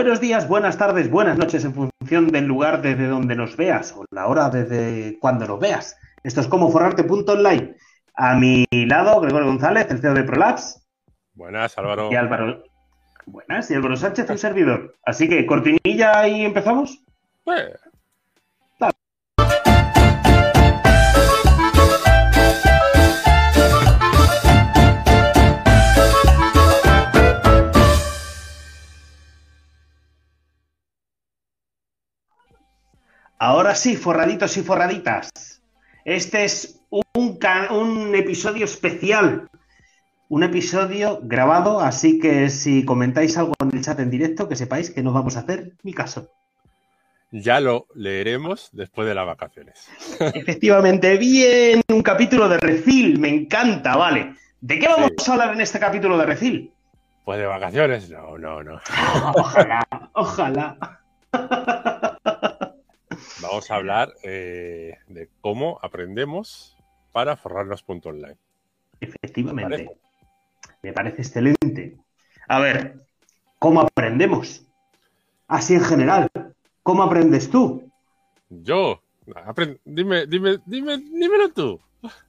Buenos días, buenas tardes, buenas noches en función del lugar desde donde nos veas o la hora desde cuando nos veas. Esto es como forrarte.online. A mi lado, Gregorio González, el CEO de Prolapse. Buenas, Álvaro. Y Álvaro. Buenas, y Álvaro Sánchez, un servidor. Así que, cortinilla y empezamos. Pues, Ahora sí, forraditos y forraditas. Este es un, episodio especial. Un episodio grabado, así que si comentáis algo en el chat en directo, que sepáis que no vamos a hacer ni caso. ya lo leeremos después de las vacaciones. Efectivamente, bien, un capítulo de Refil, me encanta, vale. ¿De qué vamos a hablar en este capítulo de Refil? Pues de vacaciones, no, no, no. Ojalá, ojalá. Vamos a hablar eh, de cómo aprendemos para forrarnos punto online. Efectivamente. ¿Vale? Me parece excelente. A ver, ¿cómo aprendemos? Así en general. ¿Cómo aprendes tú? Yo, apren- dime, dime, dime, dímelo tú.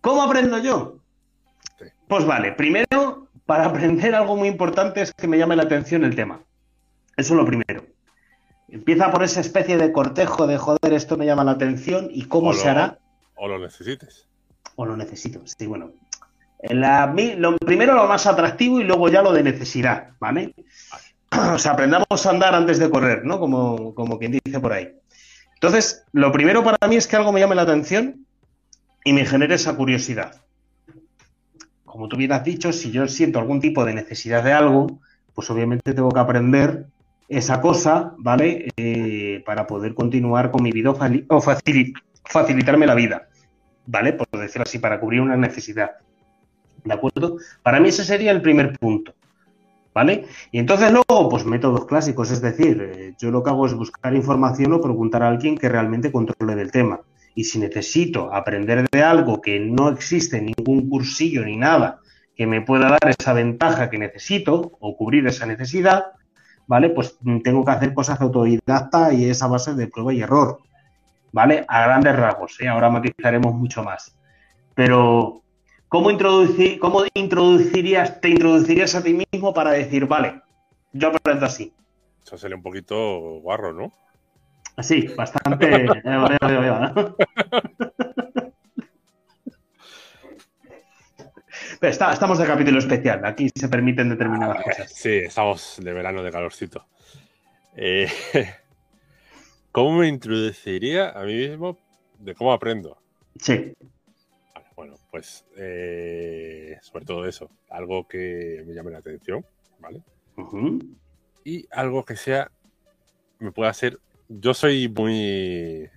¿Cómo aprendo yo? Sí. Pues vale, primero, para aprender algo muy importante es que me llame la atención el tema. Eso es lo primero. Empieza por esa especie de cortejo de joder, esto me llama la atención y cómo O se lo- hará O lo necesites. o lo necesito. Sí, bueno. La- lo, primero lo más atractivo y luego ya lo de necesidad, ¿vale? O sea, aprendamos a andar antes de correr, ¿no? Como, como quien dice por ahí. Entonces, lo primero para mí es que algo me llame la atención y me genere esa curiosidad. Como tú bien has dicho, si yo siento algún tipo de necesidad de algo, pues obviamente tengo que aprender esa cosa, ¿vale? Eh, para poder continuar con mi vida o, facilitarme la vida. ¿vale? Por decirlo así, para cubrir una necesidad. ¿De acuerdo? Para mí ese sería el primer punto. ¿Vale? Y entonces luego, pues métodos clásicos, es decir, eh, yo lo que hago es buscar información o preguntar a alguien que realmente controle del tema. Y si necesito aprender de algo que no existe ningún cursillo ni nada que me pueda dar esa ventaja que necesito o cubrir esa necesidad, ¿vale? Pues mm, tengo que hacer cosas autodidacta y esa base de prueba y error. ¿vale? A grandes rasgos, ¿eh? ahora matizaremos mucho más. Pero, ¿cómo, introducir, ¿cómo introducirías, te introducirías a ti mismo para decir, vale, yo aprendo así? Eso sería un poquito guarro, ¿no? Así, bastante... Pero está- estamos de capítulo especial, aquí se permiten determinadas cosas. Sí, estamos de verano de calorcito. Eh, ¿Cómo me introduciría a mí mismo de cómo aprendo? Sí, Vale, bueno, pues eh, sobre todo eso, algo que me llame la atención, ¿vale? Y algo que sea, me pueda hacer, yo soy muy,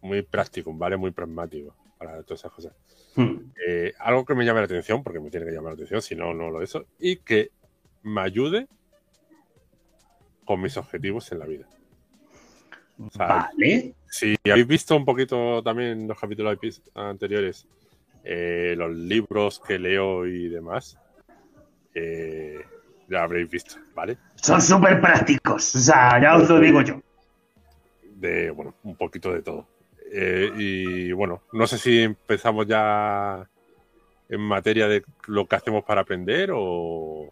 muy práctico, ¿vale? Muy pragmático para todas esas cosas. Mm, Eh, algo que me llame la atención, porque me tiene que llamar la atención, si no, no lo eso, y que me ayude con mis objetivos en la vida. O sea, Vale, Si habéis visto un poquito también los capítulos anteriores, eh, los libros que leo y demás, eh, ya habréis visto, ¿vale? son súper prácticos, o sea, ya os lo digo yo. De, bueno, un poquito de todo. Eh, y bueno, no sé si empezamos ya en materia de lo que hacemos para aprender o...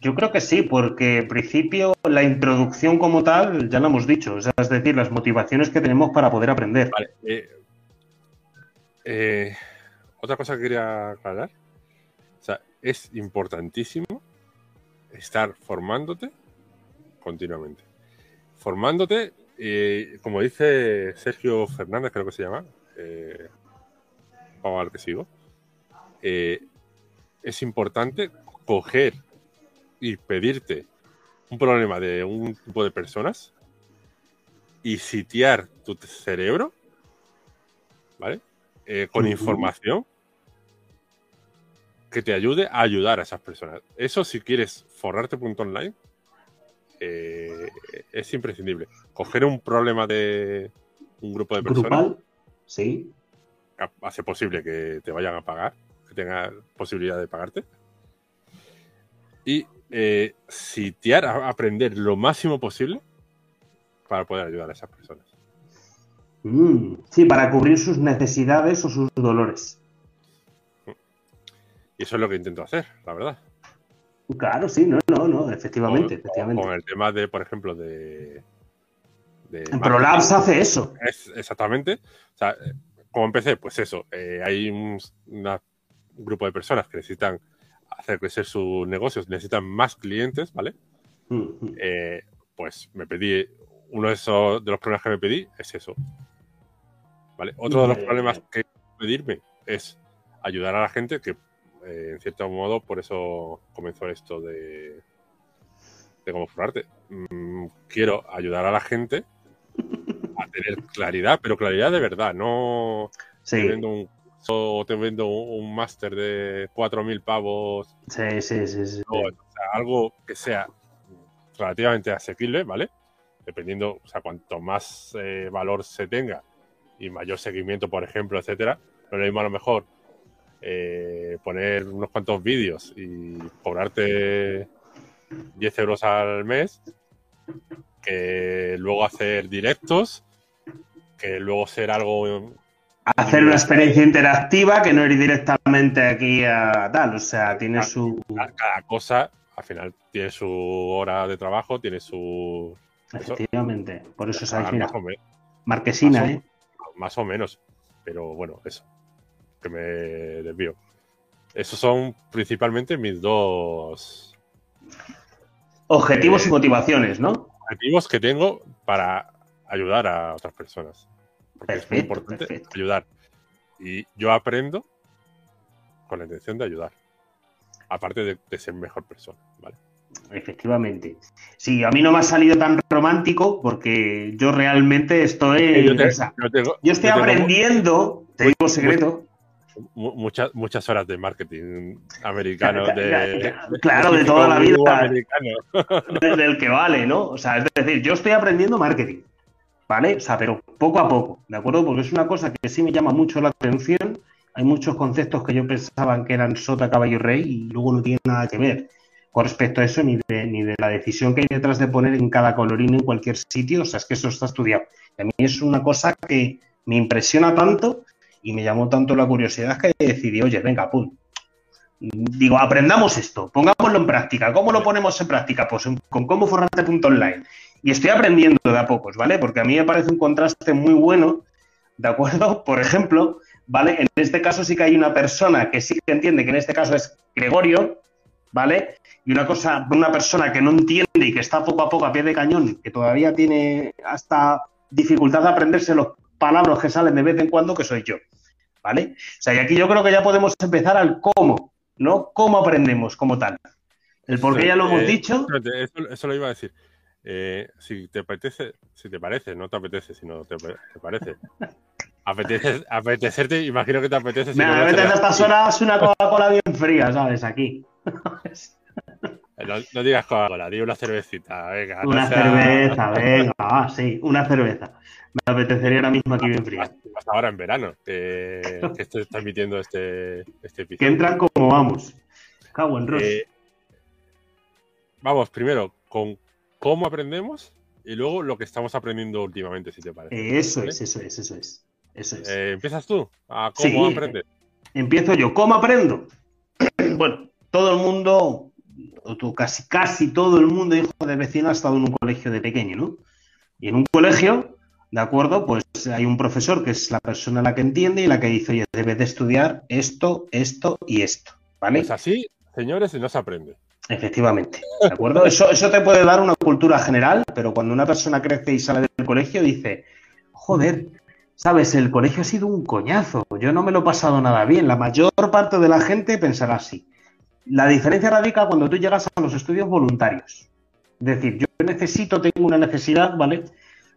Yo creo que sí, porque en principio la introducción como tal ya lo hemos dicho, o sea, es decir, las motivaciones que tenemos para poder aprender. Vale. eh, eh, otra cosa que quería aclarar. O sea, es importantísimo estar formándote continuamente. Formándote, eh, como dice Sergio Fernández, creo que se llama, eh, vamos a ver que sigo, eh, es importante coger y pedirte un problema de un tipo de personas y sitiar tu cerebro, ¿vale? Eh, con información que te ayude a ayudar a esas personas. Eso si quieres forrarte punto online, eh, es imprescindible. Coger un problema de un grupo de personas Grupal, sí. hace posible que te vayan a pagar, que tengan posibilidad de pagarte. Y eh, sitiar, a aprender lo máximo posible para poder ayudar a esas personas. Mm, sí, para cubrir sus necesidades o sus dolores. Y eso es lo que intento hacer, la verdad. Claro, sí, no, no, no, efectivamente, Con- efectivamente. Con el tema de, por ejemplo, de. de ProLabs hace eso. Es- exactamente. O sea, como empecé, pues eso. eh, hay un una- grupo de personas que necesitan hacer crecer sus negocios, necesitan más clientes, ¿vale? Mm, mm. Eh, pues me pedí. Uno de esos de los problemas que me pedí es eso. ¿Vale? Otro de los problemas que pedirme es ayudar a la gente que, eh, en cierto modo, por eso comenzó esto de, de cómo forrarte. Mm, quiero ayudar a la gente a tener claridad, pero claridad de verdad, no te Sí, vendo un curso o te vendo un, un máster de 4.000 pavos, sí, sí, sí, sí. no, o sea, algo que sea relativamente asequible, ¿vale? Dependiendo, o sea, cuanto más eh, valor se tenga y mayor seguimiento, por ejemplo, etcétera, no lo mismo a lo mejor eh, poner unos cuantos vídeos y cobrarte 10 euros al mes que luego hacer directos, que luego ser algo Hacer una experiencia interactiva que no ir directamente aquí a tal, o sea, tiene su... cada, cosa al final tiene su hora de trabajo, tiene su Efectivamente, por eso pagar mira, marquesina, más o- ¿eh? más o menos, pero bueno, eso, que me desvío. Esos son principalmente mis dos Objetivos Eh, y motivaciones, ¿no? objetivos que tengo para ayudar a otras personas. Porque es muy Perfecto, importante perfecto. ayudar. Y yo aprendo con la intención de ayudar. Aparte de, de ser mejor persona, ¿vale? Efectivamente. Sí, a mí no me ha salido tan romántico porque yo realmente estoy... yo, te- o sea, yo tengo- yo estoy yo tengo aprendiendo, te digo secreto, muchas, muchas horas de marketing americano. Claro, De, claro, de toda la vida. americano. de- del que vale, ¿no? O sea, es decir, yo estoy aprendiendo marketing, ¿vale? O sea, pero poco a poco, ¿de acuerdo? Porque es una cosa que sí me llama mucho la atención. Hay muchos conceptos que yo pensaba que eran sota, caballo y rey y luego no tienen nada que ver con respecto a eso ni de, ni de la decisión que hay detrás de poner en cada colorín en cualquier sitio. O sea, es que eso está estudiado. Y a mí es una cosa que me impresiona tanto y me llamó tanto la curiosidad que decidí, oye, venga, pum. Digo, aprendamos esto, pongámoslo en práctica. ¿Cómo lo ponemos en práctica? Pues en- con cómo forrarte.online. Y estoy aprendiendo de a pocos, ¿vale? Porque a mí me parece un contraste muy bueno, ¿de acuerdo? Por ejemplo, ¿vale? En este caso sí que hay una persona que sí que entiende que en este caso es Gregorio, ¿vale? Y una cosa, una persona que no entiende y que está poco a poco a pie de cañón, que todavía tiene hasta dificultad de aprenderse los palabras que salen de vez en cuando, que soy yo, ¿vale? O sea, y aquí yo creo que ya podemos empezar al cómo, ¿no? ¿Cómo aprendemos como tal? El por qué ya lo hemos Eh, dicho. Eso, eso lo iba a decir. Eh, si te apetece, si te parece, no te apetece, sino te, te parece. Apetece, apetecerte, imagino que te apetece. si Me no, apetece estas horas una Coca-Cola bien fría, ¿sabes? Aquí. No, no digas Coca-Cola, di una cervecita, venga. no Una sea- cerveza, venga, ah, sí, una cerveza. Me apetecería ahora mismo aquí bien fría. Hasta ahora en verano, que, que estoy transmitiendo este, este Que episodio. entran como vamos. Cago en Ross. Eh, vamos, primero, con cómo aprendemos y luego lo que estamos aprendiendo últimamente, si te parece. Eh, eso ¿vale? es, eso es, eso es. Eso es. Eh, ¿Empiezas tú? ¿A cómo Sí. aprendes? Empiezo yo. ¿Cómo aprendo? bueno, todo el mundo, casi, casi todo el mundo, hijo de vecino, ha estado en un colegio de pequeño, ¿no? Y en un colegio, ¿de acuerdo? Pues hay un profesor que es la persona la que entiende y la que dice, oye, debes de estudiar esto, esto y esto, ¿vale? Pues así, señores, no se aprende. Efectivamente, ¿de acuerdo? Eso, eso te puede dar una cultura general, pero cuando una persona crece y sale del colegio dice, joder, sabes, el colegio ha sido un coñazo, yo no me lo he pasado nada bien. La mayor parte de la gente pensará así. La diferencia radica cuando tú llegas a los estudios voluntarios. Es decir, yo necesito, tengo una necesidad, ¿vale?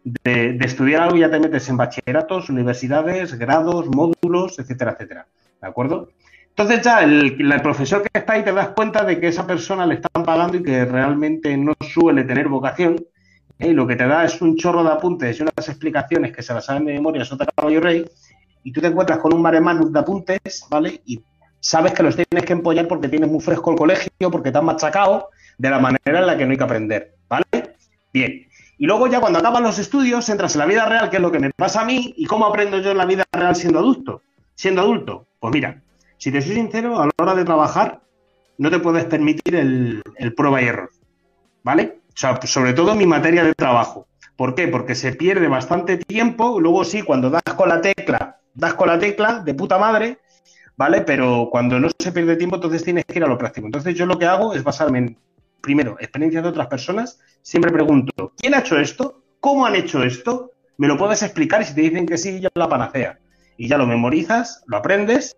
De, estudiar algo ya te metes en bachilleratos, universidades, grados, módulos, etcétera, etcétera. ¿De acuerdo? Entonces ya el, profesor que está ahí te das cuenta de que esa persona le están pagando y que realmente no suele tener vocación. ¿eh? Y lo que te da es un chorro de apuntes y unas explicaciones que se las saben de memoria, sota caballo rey, y tú te encuentras con un mare de apuntes, ¿vale? Sabes que los tienes que empollar porque tienes muy fresco el colegio, porque te han machacado, de la manera en la que no hay que aprender, ¿vale? Bien. Y luego ya cuando acaban los estudios, entras en la vida real, que es lo que me pasa a mí, y cómo aprendo yo en la vida real siendo adulto. Siendo adulto, pues mira, si te soy sincero, a la hora de trabajar, no te puedes permitir el, prueba y error, ¿vale? O sea, sobre todo mi materia de trabajo. ¿Por qué? Porque se pierde bastante tiempo, luego sí, cuando das con la tecla, das con la tecla de puta madre, ¿vale? Pero cuando no se pierde tiempo, entonces tienes que ir a lo práctico. Entonces yo lo que hago es basarme en, primero, experiencias de otras personas. Siempre pregunto, ¿quién ha hecho esto? ¿Cómo han hecho esto? ¿Me lo puedes explicar? Y si te dicen que sí, ya la panacea. Y ya lo memorizas, lo aprendes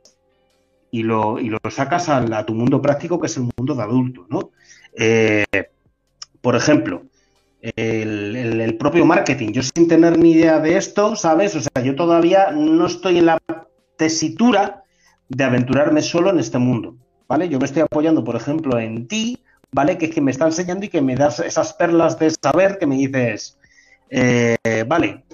y lo, y lo sacas a, tu mundo práctico, que es el mundo de adulto, ¿no? Eh, por ejemplo, el, propio marketing. Yo sin tener ni idea de esto, ¿sabes? O sea, yo todavía no estoy en la tesitura de aventurarme solo en este mundo, ¿vale? Yo me estoy apoyando, por ejemplo, en ti, ¿vale? Que es que me está enseñando y que me das esas perlas de saber que me dices, eh, vale,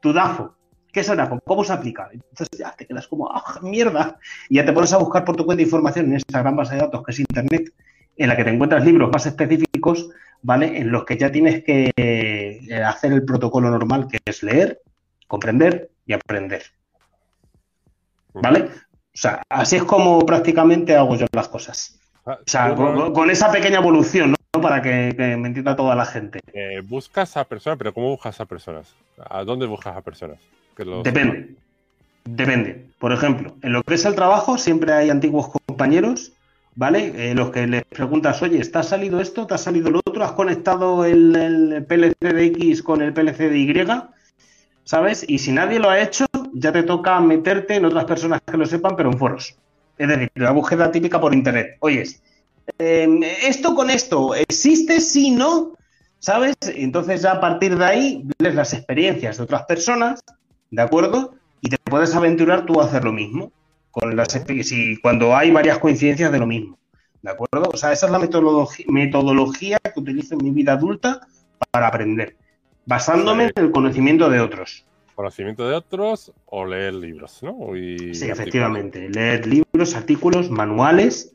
tu DAFO, ¿qué es el DAFO? ¿Cómo se aplica? Entonces ya te quedas como, ¡ah, mierda! Y ya te pones a buscar por tu cuenta información en esta gran base de datos que es Internet, en la que te encuentras libros más específicos ¿vale? En los que ya tienes que eh, hacer el protocolo normal, que es leer, comprender y aprender. ¿Vale? O sea, así es como prácticamente hago yo las cosas. Ah, o sea, con, esa pequeña evolución, ¿no? Para que, me entienda toda la gente. Eh, buscas a personas, pero ¿cómo buscas a personas? ¿A dónde buscas a personas? Depende. Depende. Por ejemplo, en lo que es el trabajo, siempre hay antiguos compañeros ¿vale? Eh, los que les preguntas, oye, ¿te ha salido esto? ¿Te ha salido lo otro? ¿Has conectado el, PLC de X con el PLC de Y? ¿Sabes? Y si nadie lo ha hecho, ya te toca meterte en otras personas que lo sepan, pero en foros. Es decir, la búsqueda típica por internet. Oyes, em, esto con esto, ¿existe? Sí, no. ¿Sabes? Entonces ya a partir de ahí lees las experiencias de otras personas, ¿de acuerdo? Y te puedes aventurar tú a hacer lo mismo con las si cuando hay varias coincidencias de lo mismo. ¿De acuerdo? O sea, esa es la metodología, que utilizo en mi vida adulta para aprender, basándome en el conocimiento de otros. Conocimiento de otros o leer libros, ¿no? sí, efectivamente. Leer libros, artículos, manuales,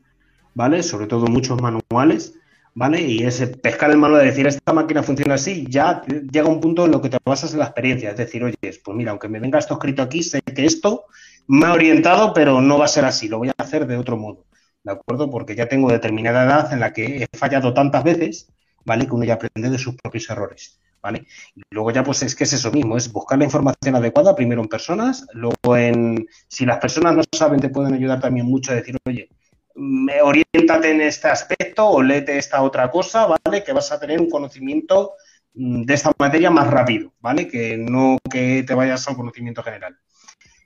¿vale? Sobre todo muchos manuales, ¿vale? Y ese pescar el manual de decir, esta máquina funciona así, ya llega un punto en lo que te basas en la experiencia. Es decir, oye, pues mira, aunque me venga esto escrito aquí, sé que esto me ha orientado, pero no va a ser así, lo voy a hacer de otro modo, ¿de acuerdo? Porque ya tengo determinada edad en la que he fallado tantas veces, ¿vale? Que uno ya aprende de sus propios errores, ¿vale? Y luego ya pues es que es eso mismo, es buscar la información adecuada primero en personas, luego en, si las personas no saben, te pueden ayudar también mucho a decir, oye, me orientate en este aspecto o léete esta otra cosa, ¿vale? Que vas a tener un conocimiento mm, de esta materia más rápido, ¿vale? Que no que te vayas a un conocimiento general.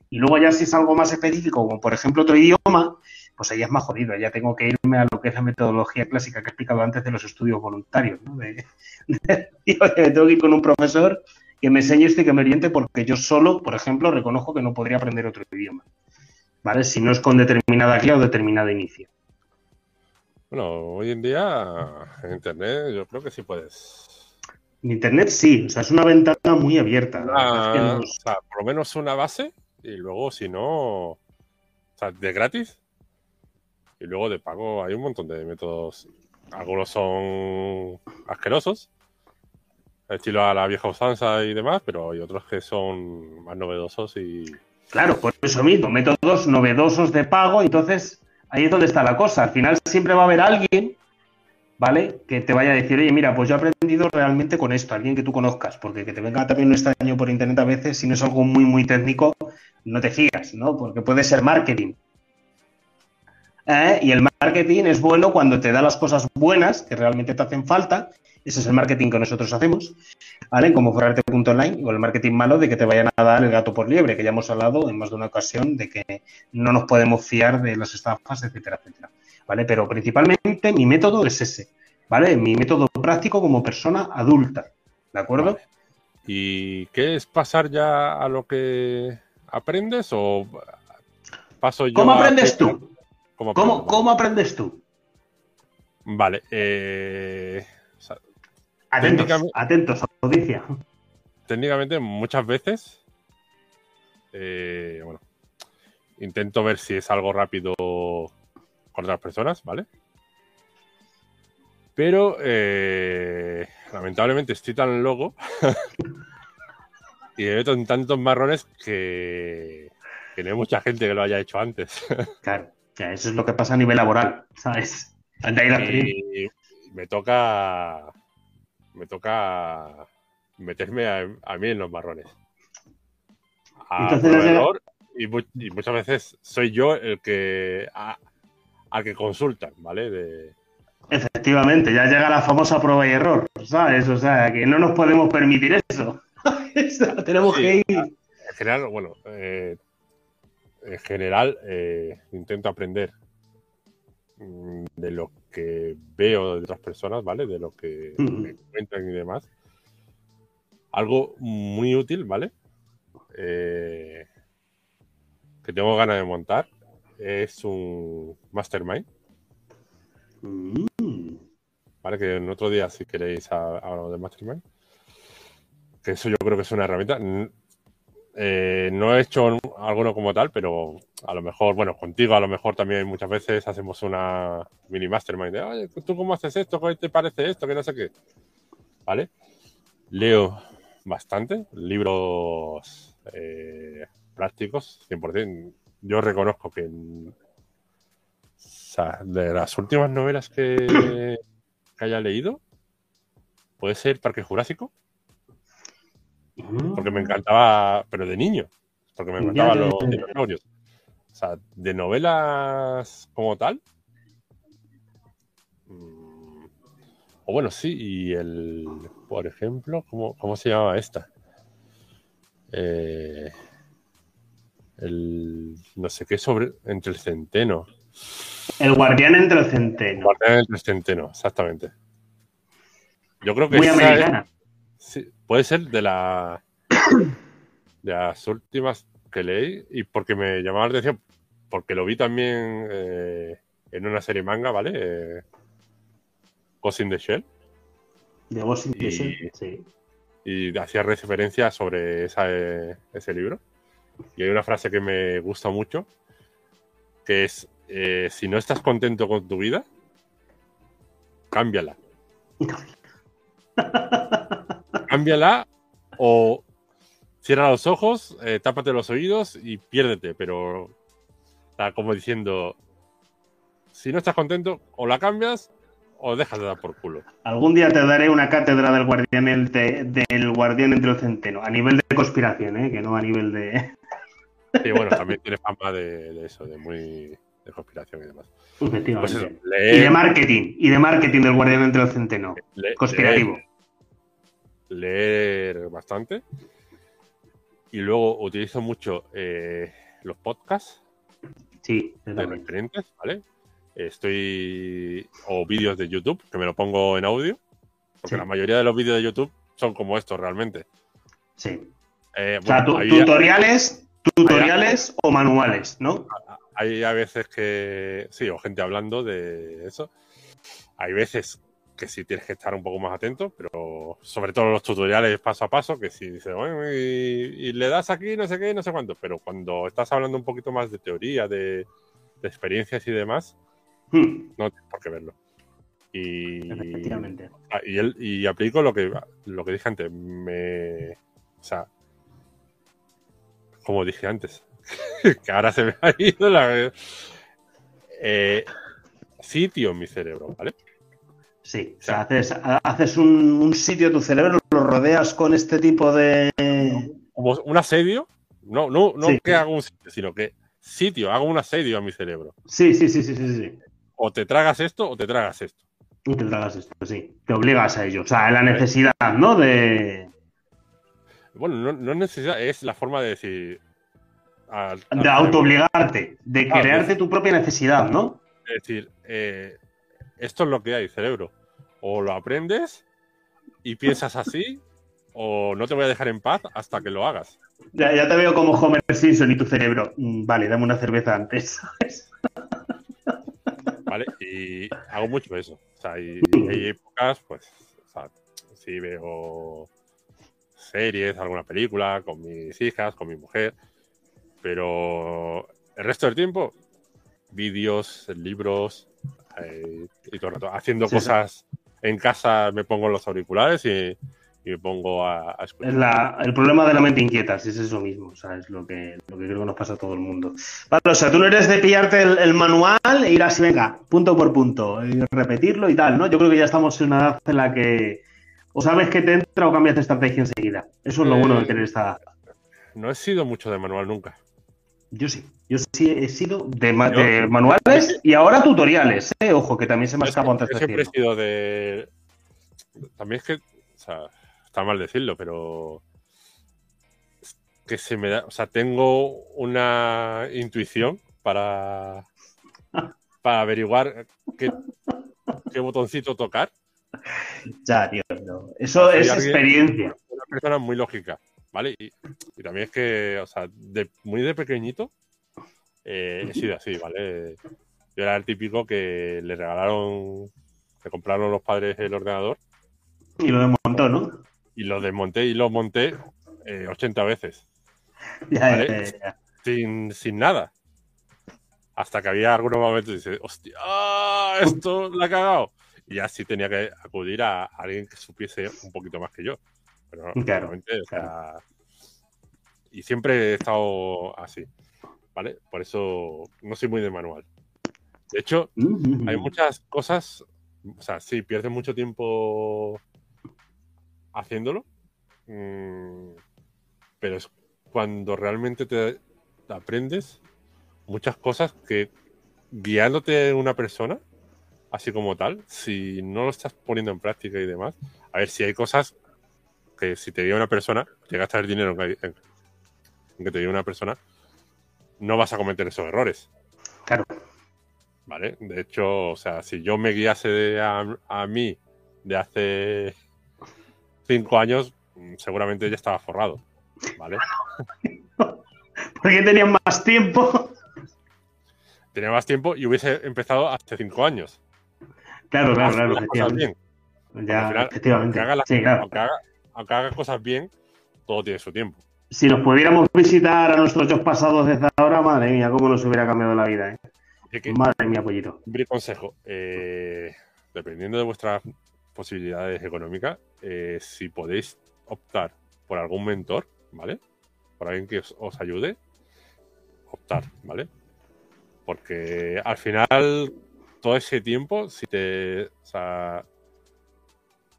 Y luego ya si es algo más específico, como por ejemplo otro idioma, pues ahí es más jodido. Ya tengo que irme a lo que es la metodología clásica que he explicado antes de los estudios voluntarios. ¿no? tengo que ir con un profesor que me enseñe esto y que me oriente porque yo solo, por ejemplo, reconozco que no podría aprender otro idioma. ¿Vale? Si no es con determinada clave o determinada inicio. Bueno, hoy en día en Internet yo creo que sí puedes. En Internet sí, o sea, es una ventana muy abierta. o sea, por lo menos una base y luego, si no, o sea, de gratis. Y luego de pago hay un montón de métodos. Algunos son asquerosos, estilo a la vieja usanza y demás, pero hay otros que son más novedosos y... Claro, por eso mismo, métodos novedosos de pago, entonces ahí es donde está la cosa. Al final siempre va a haber alguien ¿vale? Que te vaya a decir, oye, mira, pues yo he aprendido realmente con esto, alguien que tú conozcas, porque que te venga también un extraño por internet a veces, si no es algo muy, muy técnico, no te fías, ¿no? Porque puede ser marketing. ¿Eh? Y el marketing es bueno cuando te da las cosas buenas que realmente te hacen falta. Ese es el marketing que nosotros hacemos, ¿vale? Como forrarte.online o el marketing malo de que te vayan a dar el gato por liebre, que ya hemos hablado en más de una ocasión de que no nos podemos fiar de las estafas, etcétera, etcétera. ¿vale? Pero principalmente mi método es ese, ¿vale? Mi método práctico como persona adulta, ¿de acuerdo? ¿Y qué es pasar ya a lo que aprendes o paso yo ¿Cómo aprendes tú? ¿Cómo, aprendes tú? Vale. Eh, atentos, atentos, audiencia. Técnicamente, muchas veces, eh, bueno, intento ver si es algo rápido con otras personas, ¿vale? Pero eh, lamentablemente estoy tan loco y me meto en tantos marrones que, que no hay mucha gente que lo haya hecho antes. Claro, eso es lo que pasa a nivel laboral, ¿sabes? Y me toca me toca meterme a, a mí en los marrones. A Entonces, proveedor, y, mu- y muchas veces soy yo el que a- al que consultan, ¿vale? De, Efectivamente, ya llega la famosa prueba y error, ¿sabes? O sea, que no nos podemos permitir eso. Tenemos Sí. que ir. en general, bueno, eh, en general eh, intento aprender mm, de lo que veo de otras personas, ¿vale? De lo que me cuentan y demás. Algo muy útil, ¿vale? Eh, que tengo ganas de montar es un mastermind, Mm. ¿vale? Que en otro día, si queréis, ha- hablamos de mastermind. Que eso yo creo que es una herramienta. Eh, no he hecho alguno como tal, pero a lo mejor, bueno, contigo a lo mejor también muchas veces hacemos una mini mastermind de, oye, ¿tú cómo haces esto? ¿Qué te parece esto? Que no sé qué. ¿Vale? Leo bastante, libros eh, prácticos, 100%. Yo reconozco que de las últimas novelas que haya leído, puede ser Parque Jurásico, porque me encantaba, pero de niño, porque me encantaban los dinosaurios. O sea, de novelas como tal. mm, O bueno, sí, y el, por ejemplo, ¿cómo, cómo se llamaba esta? Eh, el, no sé qué sobre, entre el centeno. El guardián entre el centeno. Guardián entre el centeno, exactamente. Yo creo que Muy esa americana. Puede ser de la de las últimas que leí y porque me llamaba la atención, porque lo vi también eh, en una serie manga, ¿vale? Eh, Ghost in the Shell, De Ghost in the Shell, sí. y hacía referencia sobre esa, eh, ese libro. Y hay una frase que me gusta mucho, que es, eh, si no estás contento con tu vida, cámbiala. cámbiala o cierra los ojos, eh, tápate los oídos y piérdete, pero está como diciendo, si no estás contento, o la cambias o dejas de dar por culo. Algún día te daré una cátedra del guardián, el te- del guardián entre el centeno, a nivel de conspiración, ¿eh? que no a nivel de... Y bueno, también tiene fama de, de eso, de muy de conspiración y demás. Pues eso, y de marketing, y de marketing del guardián entre el centeno. le- Conspirativo. leer, leer bastante. Y luego utilizo mucho eh, los podcasts Sí, de referentes, ¿vale? Estoy. o vídeos de YouTube, que me lo pongo en audio. Porque Sí. la mayoría de los vídeos de YouTube son como estos realmente. Sí. Eh, O sea, bueno, tu- hay, tutoriales, tutoriales o manuales, ¿no? hay a veces que. Sí, o gente hablando de eso. Hay veces que sí tienes que estar un poco más atento, pero sobre todo los tutoriales paso a paso, que si dices, "Bueno, y, y le das aquí, no sé qué, no sé cuánto. Pero cuando estás hablando un poquito más de teoría, de, de experiencias y demás, Hmm, no tienes por qué verlo. Y, efectivamente. Ah, y, él, y aplico lo que, lo que dije antes. Me, o sea, como dije antes, que ahora se me ha ido la. Eh, sitio en mi cerebro, ¿vale? Sí, o sea, haces, haces un, un sitio tu cerebro, lo rodeas con este tipo de... Como un asedio. No, no, no Sí. que hago un sitio, sino que sitio, hago un asedio a mi cerebro. Sí, sí, sí, sí, sí, sí. O te tragas esto o te tragas esto. Y te tragas esto, sí. Te obligas a ello. O sea, la necesidad, ¿no? De, Bueno, no, no es necesidad, es la forma de decir. al- al de autoobligarte, de crearte tu propia necesidad, ¿no? Es decir, eh, esto es lo que hay, cerebro. O lo aprendes y piensas así, o no te voy a dejar en paz hasta que lo hagas. Ya, ya te veo como Homer Simpson y tu cerebro. Mm, Vale, dame una cerveza antes. ¿sabes? ¿Vale? Y hago mucho eso. O sea, y, y hay épocas, pues, o sea, sí veo series, alguna película con mis hijas, con mi mujer, pero el resto del tiempo, vídeos, libros, eh, y todo el rato haciendo Sí, cosas en casa me pongo los auriculares y, y me pongo a, a escuchar. La- el problema de la mente inquieta, si es eso mismo, o sea, es lo que, lo que creo que nos pasa a todo el mundo. Vale, o sea, tú no eres de pillarte el, el manual e ir así, venga, punto por punto, y repetirlo y tal, ¿no? Yo creo que ya estamos en una edad en la que o sabes que te entra o cambias de estrategia enseguida. Eso es lo Eh, bueno de tener esta edad. No he sido mucho de manual nunca. Yo sí, yo sí he sido de, ma- Yo- de manuales y ahora tutoriales, ¿eh? Ojo, que también se me escapa antes yo de siempre he sido de. También es que. O sea, está mal decirlo, pero. Que se me da. O sea, tengo una intuición para. Para averiguar qué, qué botoncito tocar. Ya, tío, no. Eso Soy es alguien- experiencia. Una persona muy lógica, ¿vale? Y, y también es que, o sea, de, muy de pequeñito eh, he sido así, ¿vale? Yo era el típico que le regalaron. Le compraron los padres el ordenador Y lo desmontó, ¿no? y lo desmonté y lo monté eh, 80 veces, Ya, Vale. ya, ya, ya. sin, sin nada. Hasta que había algunos momentos y dices, hostia, ¡ah! esto la ha cagado. Y ya sí tenía que acudir a alguien que supiese un poquito más que yo. Pero no, Claro, o sea, y siempre he estado así, ¿vale? Por eso no soy muy de manual. De hecho, Mm, hay muchas cosas, o sea, sí, pierdes mucho tiempo haciéndolo, mm, pero es cuando realmente te, te aprendes muchas cosas que guiándote una persona, así como tal, si no lo estás poniendo en práctica y demás, a ver si hay cosas que si te guía una persona, te gastas el dinero en que, en- en que te guíe una persona, no vas a cometer esos errores. Claro. ¿Vale? De hecho, o sea, si yo me guiase de a, a mí de hace cinco años, mm, seguramente ya estaba forrado. ¿Vale? Porque tenían más tiempo. Tenía más tiempo y hubiese empezado hace cinco años. Claro, claro, claro, efectivamente. bien. Ya, final, efectivamente. Aunque haga, las- Sí, claro. aunque haga- aunque haga cosas bien, todo tiene su tiempo. Si nos pudiéramos visitar a nuestros yo pasados desde ahora, madre mía, cómo nos hubiera cambiado la vida, ¿eh? Que, Madre mía, pollito. mi consejo, eh, dependiendo de vuestras posibilidades económicas, eh, si podéis optar por algún mentor, ¿vale? Por alguien que os, os ayude, optar, ¿vale? Porque al final, todo ese tiempo, si te. O sea,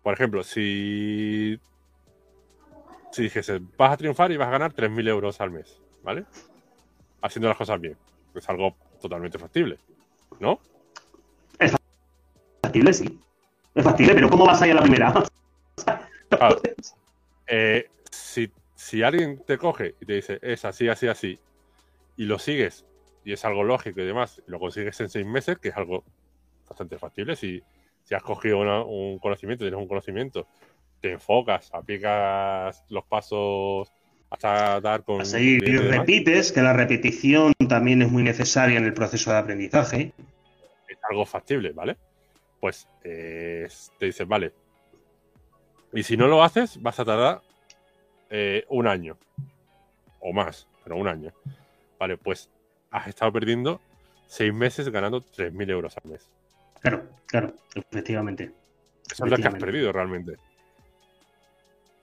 por ejemplo, si. Si dijese, vas a triunfar y vas a ganar 3.000 euros al mes, ¿vale? Haciendo las cosas bien. Es algo totalmente factible, ¿no? Factible, sí. Es factible, pero ¿cómo vas a ir a la primera? Claro. Eh, si, si alguien te coge y te dice es así, así, así, y lo sigues, y es algo lógico y demás, y lo consigues en seis meses, que es algo bastante factible, si, si has cogido una- un conocimiento, tienes un conocimiento, te enfocas, aplicas los pasos hasta dar con... A seguir, y repites, que la repetición también es muy necesaria en el proceso de aprendizaje. es algo factible, ¿vale? Pues eh, te dices, vale. Y si no lo haces, vas a tardar eh, un año. O más, pero un año. Vale, pues has estado perdiendo seis meses ganando 3.000 euros al mes. Claro, claro, efectivamente. Eso es lo que has perdido realmente.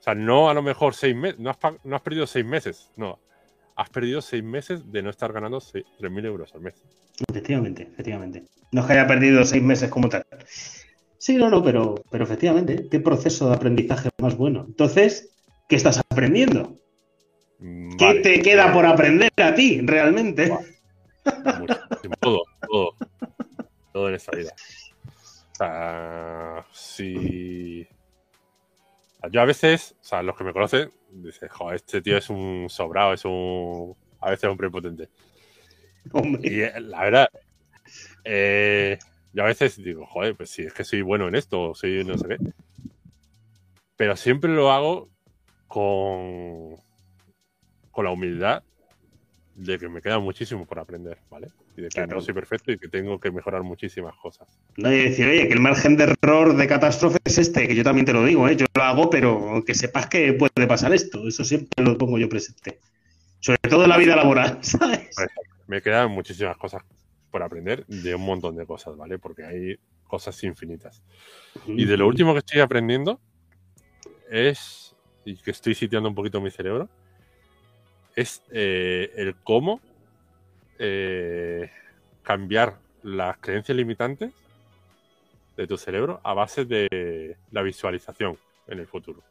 O sea, no a lo mejor seis meses, no has, no has perdido seis meses, no. Has perdido seis meses de no estar ganando seis- 3.000 euros al mes. Efectivamente, efectivamente. No es que haya perdido seis meses como tal. Sí, no, no, pero, pero efectivamente, qué proceso de aprendizaje más bueno. Entonces, ¿qué estás aprendiendo? Mm, ¿Qué te queda por aprender a ti, realmente? Todo, todo. Todo en esta vida. O sea, si. o sea, Yo a veces, o sea, los que me conocen, dicen, joder, este tío es un sobrado, es un. A veces un prepotente. Hombre, Y eh, la verdad, eh, yo a veces digo, joder, pues sí, es que soy bueno en esto, soy no sé qué. Pero siempre lo hago con, con la humildad de que me queda muchísimo por aprender, ¿vale? Y de que Claro. no soy perfecto y que tengo que mejorar muchísimas cosas. no y decir, oye, que el margen de error de catástrofe es este, que yo también te lo digo, ¿eh? yo lo hago, pero que sepas que puede pasar esto. Eso siempre lo pongo yo presente. Sobre todo en la vida laboral, ¿sabes? Me quedan muchísimas cosas por aprender de un montón de cosas, ¿vale? Porque hay cosas infinitas. Y de lo último que estoy aprendiendo es, y que estoy sitiando un poquito mi cerebro, es eh, el cómo eh, cambiar las creencias limitantes de tu cerebro a base de la visualización en el futuro.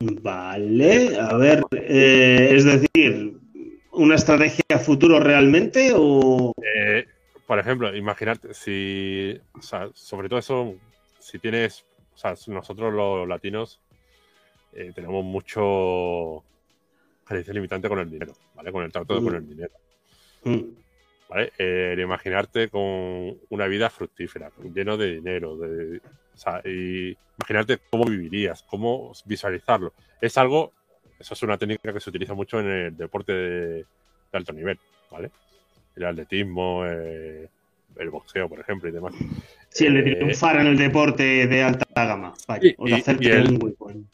Vale, a ver, eh, es decir, ¿una estrategia futuro realmente o...? Eh, por ejemplo, imaginarte, si, o sea, sobre todo eso, si tienes, o sea, nosotros los latinos eh, tenemos mucho creencia limitante con el dinero, ¿vale? Con el trato con el dinero. Mm. ¿Vale? imaginarte con una vida fructífera, lleno de dinero, de, y imaginarte cómo vivirías, cómo visualizarlo. Es algo, eso es una técnica que se utiliza mucho en el deporte de, alto nivel, ¿vale? El atletismo, eh, el boxeo, por ejemplo, y demás. Sí, el de eh, triunfar en el deporte de alta gama. y, el,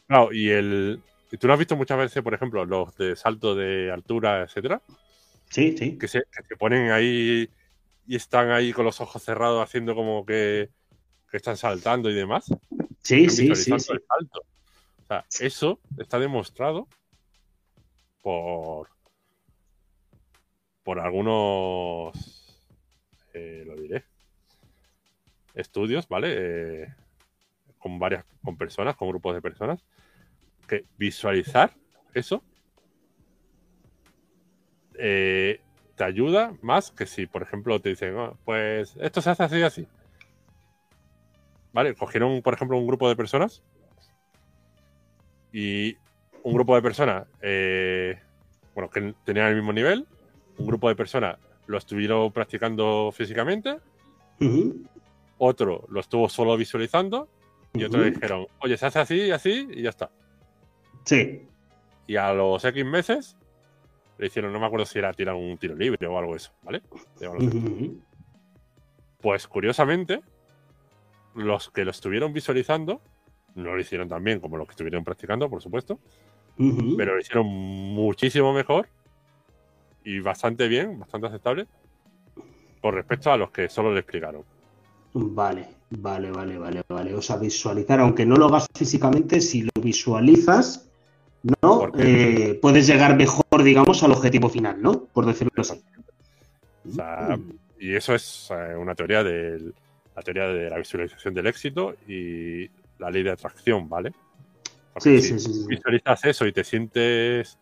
claro, y el. ¿Tú no has visto muchas veces, por ejemplo, los de salto de altura, etcétera? Sí, sí. Que se, que se ponen ahí y están ahí con los ojos cerrados haciendo como que que están saltando y demás. Sí, sí, sí, O sea, eso está demostrado por por algunos eh, lo diré estudios, ¿vale? Eh, con varias con personas, con grupos de personas que visualizar eso eh, te ayuda más que si, por ejemplo, te dicen, oh, pues esto se hace así así. ¿Vale? Cogieron, por ejemplo, un grupo de personas y un grupo de personas, eh, bueno, que tenían el mismo nivel, un grupo de personas lo estuvieron practicando físicamente, otro lo estuvo solo visualizando y otro le dijeron, oye, se hace así, así y ya está. Sí. Y a los X meses le hicieron, no me acuerdo si era tirar un tiro libre o algo eso, ¿vale? Pues curiosamente, los que lo estuvieron visualizando, no lo hicieron tan bien como los que estuvieron practicando, por supuesto, pero lo hicieron muchísimo mejor y bastante bien, bastante aceptable, con respecto a los que solo le explicaron. Vale, vale, vale, vale, vale. O sea, visualizar, aunque no lo hagas físicamente, si lo visualizas, ¿no? Eh, puedes llegar mejor, digamos, al objetivo final, ¿no? Por decirlo así. y eso es eh, una teoría del la teoría de la visualización del éxito y la ley de atracción, ¿vale? sí, si sí, sí, visualizas eso y te sientes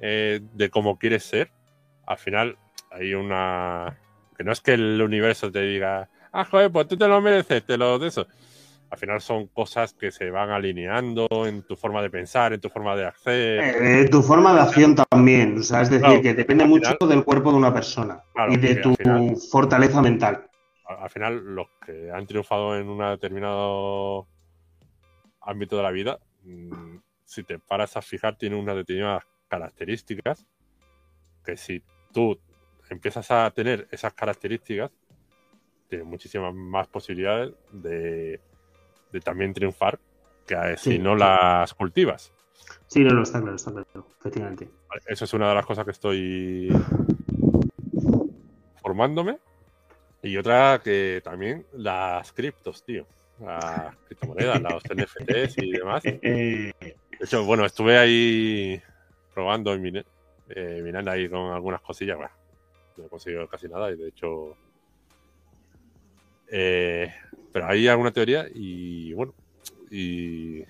eh, de cómo quieres ser, al final hay una... que no es que el universo te diga, ah, joder, pues tú te lo mereces, te lo de eso. Al final son cosas que se van alineando en tu forma de pensar, en tu forma de hacer. Eh, en tu forma de acción también. O sea, es decir, que depende mucho del cuerpo de una persona y de tu fortaleza mental al final los que han triunfado en un determinado ámbito de la vida, mm, si te paras a fijar, tienen unas determinadas características que si tú empiezas a tener esas características, tienes muchísimas más posibilidades de, también triunfar que si no las cultivas. Sí, no, no, está claro, está claro, efectivamente. Eso es una de las cosas que estoy formándome y otra que también las criptos, tío. Las criptomonedas, los NFTs y demás. De hecho, bueno, estuve ahí probando y eh, mirando ahí con algunas cosillas. Bueno, no he conseguido casi nada y de hecho. Eh, pero hay alguna teoría y bueno. Y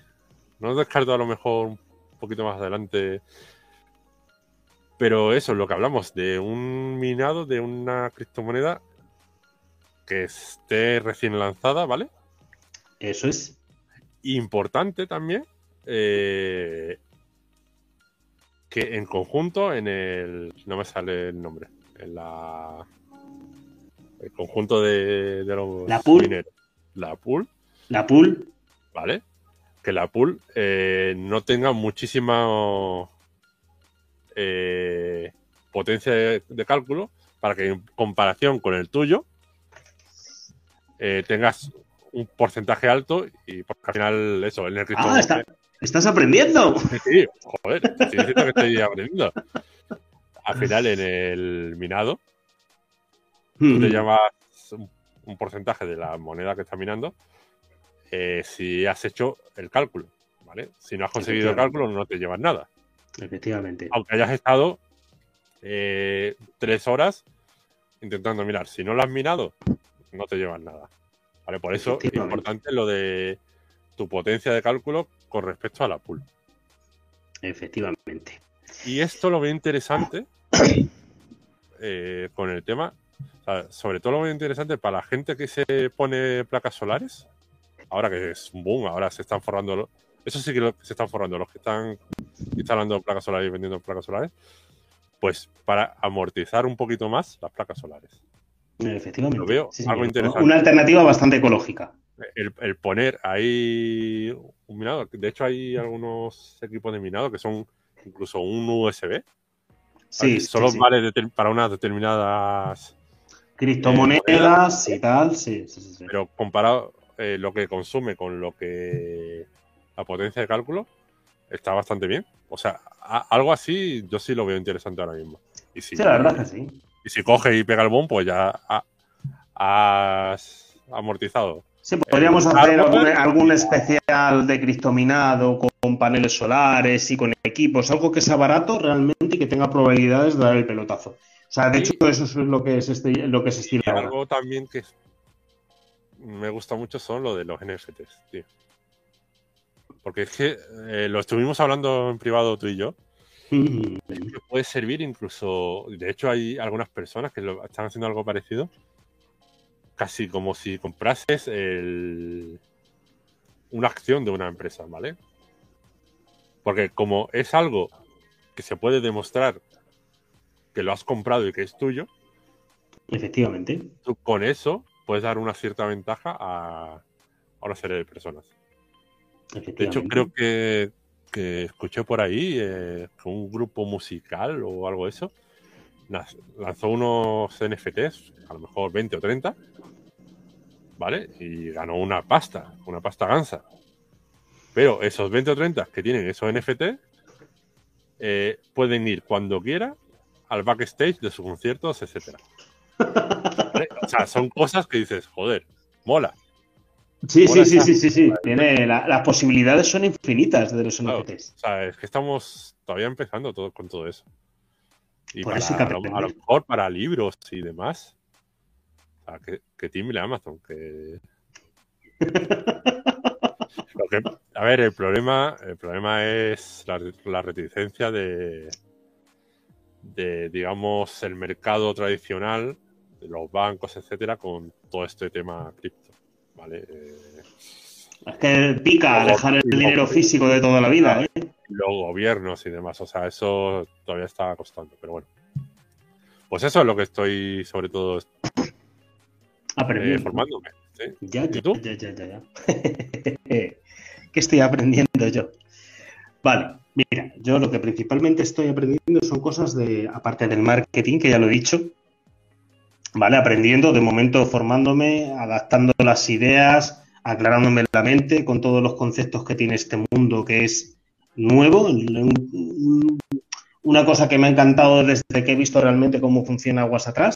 no descarto a lo mejor un poquito más adelante. Pero eso es lo que hablamos, de un minado de una criptomoneda que esté recién lanzada, ¿vale? Eso es. Importante también eh, que en conjunto, en el. No me sale el nombre. En la. El conjunto de, los la pool. La pool. La pool. ¿Vale? Que la pool eh, no tenga muchísima eh, potencia de, cálculo para que en comparación con el tuyo eh, tengas un porcentaje alto y porque al final eso, en el cripto. Ah, estás aprendiendo. Sí, joder, diciendo que estoy aprendiendo. Al final en el minado, tú te hmm. llamas un porcentaje de la moneda que está minando eh, si has hecho el cálculo, ¿vale? Si no has conseguido el cálculo, no te llevas nada. Efectivamente. Aunque hayas estado eh, tres horas intentando mirar. Si no lo has minado, no te llevas nada. ¿Vale? Por eso es importante lo de tu potencia de cálculo con respecto a la pool. Efectivamente. Y esto lo veo interesante eh, con el tema, sobre todo lo veo interesante para la gente que se pone placas solares, ahora que es un boom, ahora se están forrando, eso sí que se están forrando, los que están instalando placas solares y vendiendo placas solares, pues para amortizar un poquito más las placas solares. Efectivamente. Lo veo algo interesante. Una alternativa bastante ecológica. El, poner ahí un minado, de hecho hay algunos equipos de minado que son incluso un USB. Sí, solo vale para unas determinadas criptomonedas y tal, sí, Pero comparado eh, lo que consume con lo que la potencia de cálculo está bastante bien. O sea, algo así yo sí lo veo interesante ahora mismo. Y si, sí, la verdad que sí. Y si coge y pega el boom, pues ya has amortizado Sí, podríamos hacer algún, especial de cristominado con paneles solares y con equipos, algo que sea barato realmente y que tenga probabilidades de dar el pelotazo. O sea, de hecho, eso es lo que es este, lo que se estila. algo también que me gusta mucho son lo de los NFTs, tío. Porque es que eh, lo estuvimos hablando en privado tú y yo. Mm. puede servir incluso. De hecho, hay algunas personas que lo, están haciendo algo parecido casi como si comprases una acción de una empresa, ¿vale? Porque como es algo que se puede demostrar que lo has comprado y que es tuyo, efectivamente, tú con eso puedes dar una cierta ventaja a, una serie de personas. De hecho, creo que, escuché por ahí eh, que un grupo musical o algo de eso lanzó unos NFTs, a lo mejor 20 o 30, ¿vale? Y ganó una pasta, una pasta gansa. Pero esos 20 o 30 que tienen esos NFT eh, pueden ir cuando quiera al backstage de sus conciertos, etcétera. O sea, son cosas que dices, joder, mola. Sí, sí, sí, sí, sí, sí, Tiene, las posibilidades son infinitas de los NFTs. O sea, es que estamos todavía empezando todo, con todo eso. Y para, a, lo, mejor para libros y demás. O sea, que, que timbile Amazon, que... a ver, el problema, el problema es la, reticencia de, de, digamos, el mercado tradicional, de los bancos, etcétera, con todo este tema cripto, ¿vale? es que pica dejar el dinero físico de toda la vida, ¿eh? los gobiernos y demás. O sea, eso todavía está costando, pero bueno. Pues eso es lo que estoy sobre todo aprendiendo. Eh, formándome. Ya, ya, ya, ya, ya, ¿Qué estoy aprendiendo yo? Vale, mira, yo lo que principalmente estoy aprendiendo son cosas de, aparte del marketing, que ya lo he dicho, ¿vale? Aprendiendo, de momento formándome, adaptando las ideas, aclarándome la mente con todos los conceptos que tiene este mundo que es nuevo, una cosa que me ha encantado desde que he visto realmente cómo funciona Aguas Atrás,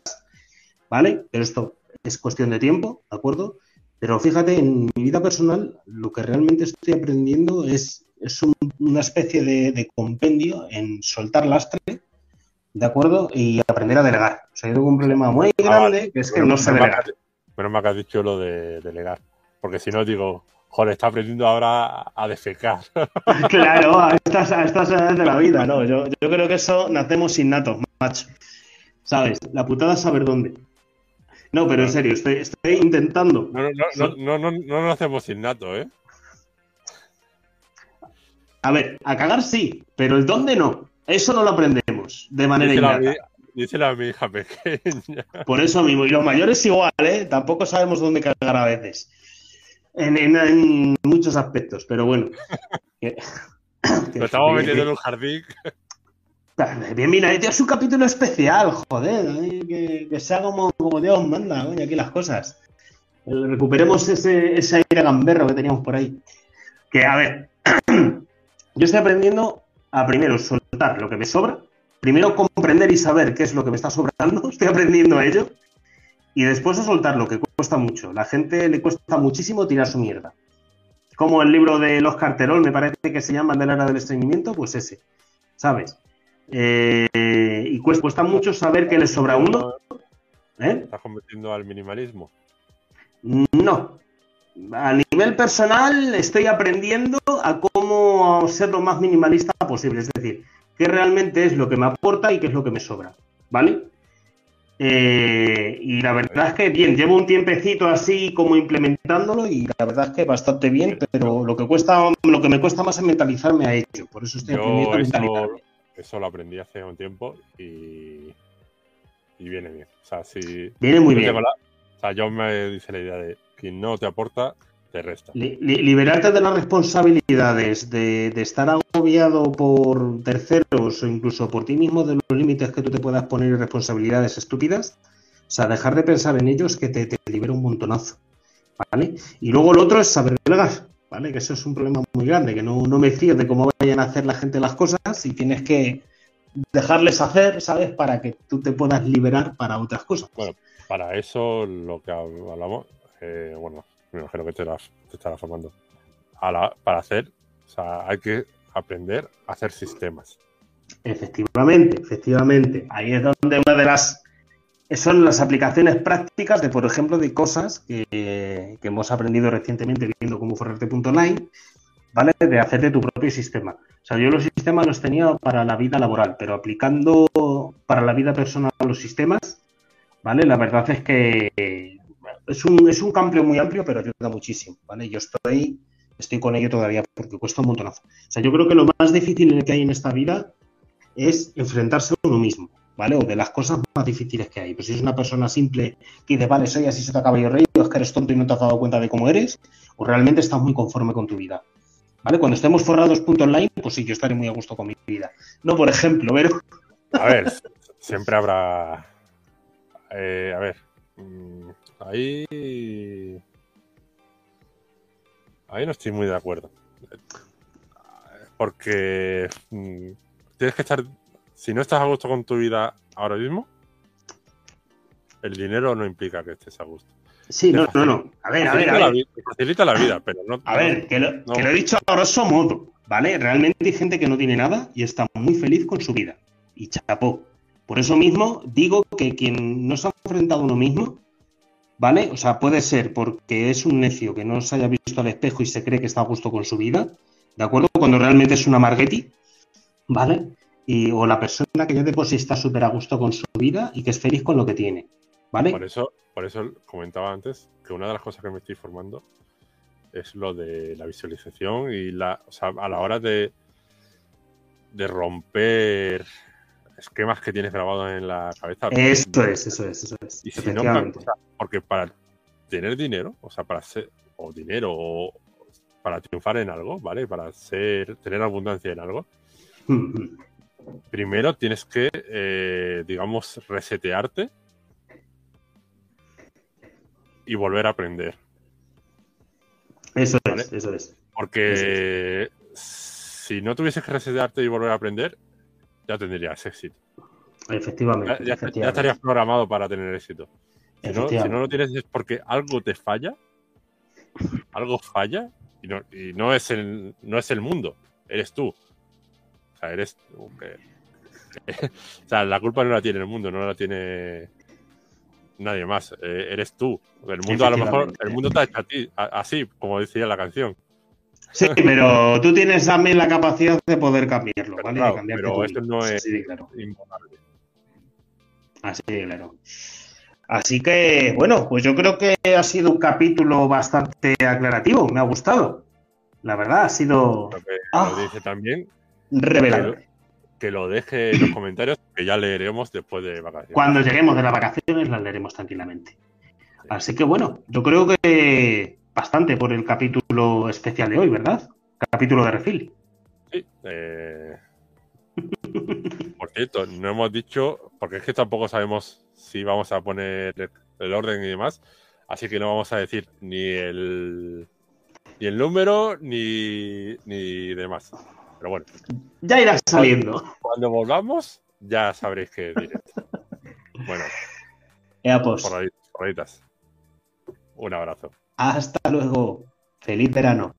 ¿vale? Pero esto es cuestión de tiempo, ¿de acuerdo? Pero fíjate, en mi vida personal, lo que realmente estoy aprendiendo es, es una especie de, compendio en soltar lastre, ¿de acuerdo? Y aprender a delegar. O sea, yo tengo un problema muy ah, grande, que es que no sé delegar. Menos mal que has dicho lo de delegar, porque si no digo, joder, está aprendiendo ahora a defecar. Claro, a estas, a estas edades de la vida, ¿no? Yo, yo creo que eso nacemos innatos, macho. ¿Sabes? La putada es saber dónde. No, pero en serio, estoy, intentando. No, no, no, no, no, lo hacemos innato, ¿eh? A ver, a cagar sí, pero el dónde no. Eso no lo aprendemos de manera innata. Dice la mi hija pequeña. Por eso mismo, y los mayores igual, ¿eh? Tampoco sabemos dónde cagar a veces en, muchos aspectos, pero bueno. Lo estamos metiendo en un jardín. Bien, mira, este es un capítulo especial, joder, que, sea como, como, Dios manda, oye, aquí las cosas. Recuperemos ese, ese aire gamberro que teníamos por ahí. Que, a ver, yo estoy aprendiendo a primero soltar lo que me sobra, primero comprender y saber qué es lo que me está sobrando, estoy aprendiendo a ello, y después a soltarlo, que cuesta mucho. La gente le cuesta muchísimo tirar su mierda. Como el libro de los Carterol, me parece que se llama de la era del estreñimiento, pues ese, ¿sabes? Eh, y cuesta, mucho saber que le sobra uno. ¿Eh? ¿Estás convirtiendo al minimalismo? No. A nivel personal estoy aprendiendo a cómo ser lo más minimalista posible. Es decir, qué realmente es lo que me aporta y qué es lo que me sobra. ¿Vale? Eh, y la verdad es que bien, llevo un tiempecito así como implementándolo y la verdad es que bastante bien, pero lo que cuesta, lo que me cuesta más es mentalizarme a ello. Por eso estoy aprendiendo a mentalizarme. Eso lo aprendí hace un tiempo y, y viene bien. O sea, si viene muy bien. o sea, yo me dice la idea de quien no te aporta, te resta. liberarte de las responsabilidades, de, de, estar agobiado por terceros o incluso por ti mismo de los límites que tú te puedas poner y responsabilidades estúpidas. O sea, dejar de pensar en ellos que te, te libera un montonazo. ¿Vale? Y luego lo otro es saber delegar. ¿vale? Que eso es un problema muy grande, que no, me fíes de cómo vayan a hacer la gente las cosas y tienes que dejarles hacer, ¿sabes? Para que tú te puedas liberar para otras cosas. Bueno, para eso lo que hablamos, bueno, me imagino que te, te estarás formando. para hacer, o sea, hay que aprender a hacer sistemas. Efectivamente, efectivamente. Ahí es donde una de las son las aplicaciones prácticas de, por ejemplo, de cosas que, hemos aprendido recientemente viendo cómo forrarte.online, ¿vale? De hacerte tu propio sistema. O sea, yo los sistemas los tenía para la vida laboral, pero aplicando para la vida personal los sistemas, ¿vale? La verdad es que es un, es un muy amplio, pero ayuda muchísimo, ¿vale? Yo estoy, estoy con ello todavía porque cuesta un montonazo. O sea, yo creo que lo más difícil que hay en esta vida es enfrentarse a uno mismo. ¿vale? O de las cosas más difíciles que hay. Pues si es una persona simple que dice, vale, soy así, se te acaba yo rey, o es que eres tonto y no te has dado cuenta de cómo eres, o realmente estás muy conforme con tu vida. ¿Vale? Cuando estemos forrados punto online, pues sí, yo estaré muy a gusto con mi vida. No, por ejemplo, pero... A ver, siempre habrá... Eh, a ver, mm, ahí... Ahí no estoy muy de acuerdo. Porque mm, tienes que estar si no estás a gusto con tu vida ahora mismo, el dinero no implica que estés a gusto. Sí, no, no, no. A ver, a ver, a ver. facilita la vida, pero no. A ver, que lo, he dicho a grosso modo, ¿vale? Realmente hay gente que no tiene nada y está muy feliz con su vida. Y chapó. Por eso mismo digo que quien no se ha enfrentado a uno mismo, ¿vale? O sea, puede ser porque es un necio que no se haya visto al espejo y se cree que está a gusto con su vida, ¿de acuerdo? Cuando realmente es una margueti, ¿vale? y, o la persona que ya de por está súper a gusto con su vida y que es feliz con lo que tiene. ¿Vale? Por eso, por eso comentaba antes que una de las cosas que me estoy formando es lo de la visualización y la, o sea, a la hora de, de romper esquemas que tienes grabados en la cabeza. Eso es, eso es, eso es. Y si no, porque para tener dinero, o sea, para ser, o dinero, o para triunfar en algo, ¿vale? Para ser, tener abundancia en algo, primero tienes que, eh, digamos, resetearte y volver a aprender. Eso es, eso es. Porque si no tuvieses que resetearte y volver a aprender, ya tendrías éxito. Efectivamente. Ya, estarías programado para tener éxito. Si no, si no, lo tienes es porque algo te falla, algo falla y no, y no, es, el, no es el mundo, eres tú. O sea, eres. o sea, la culpa no la tiene el mundo, no la tiene nadie más. Eh, eres tú. El mundo, a lo mejor, el mundo está hecho a ti, así, como decía la canción. Sí, pero tú tienes también la capacidad de poder cambiarlo, ¿vale? pero esto no es así claro. Así claro. Así que, bueno, pues yo creo que ha sido un capítulo bastante aclarativo, me ha gustado. La verdad, ha sido. Lo, ah. dice también revelador. Que, lo deje en los comentarios, que ya leeremos después de vacaciones. Cuando lleguemos de las vacaciones, las leeremos tranquilamente. Así que bueno, yo creo que bastante por el capítulo especial de hoy, ¿verdad? Capítulo de refil. Sí. Eh, por cierto, no hemos dicho, porque es que tampoco sabemos si vamos a poner el orden y demás, así que no vamos a decir ni el ni el número ni, ni demás. Pero bueno. Ya irá saliendo. Cuando, volvamos, ya sabréis que directo. Bueno. Ya pues. Por ahí. Un abrazo. Hasta luego. Feliz verano.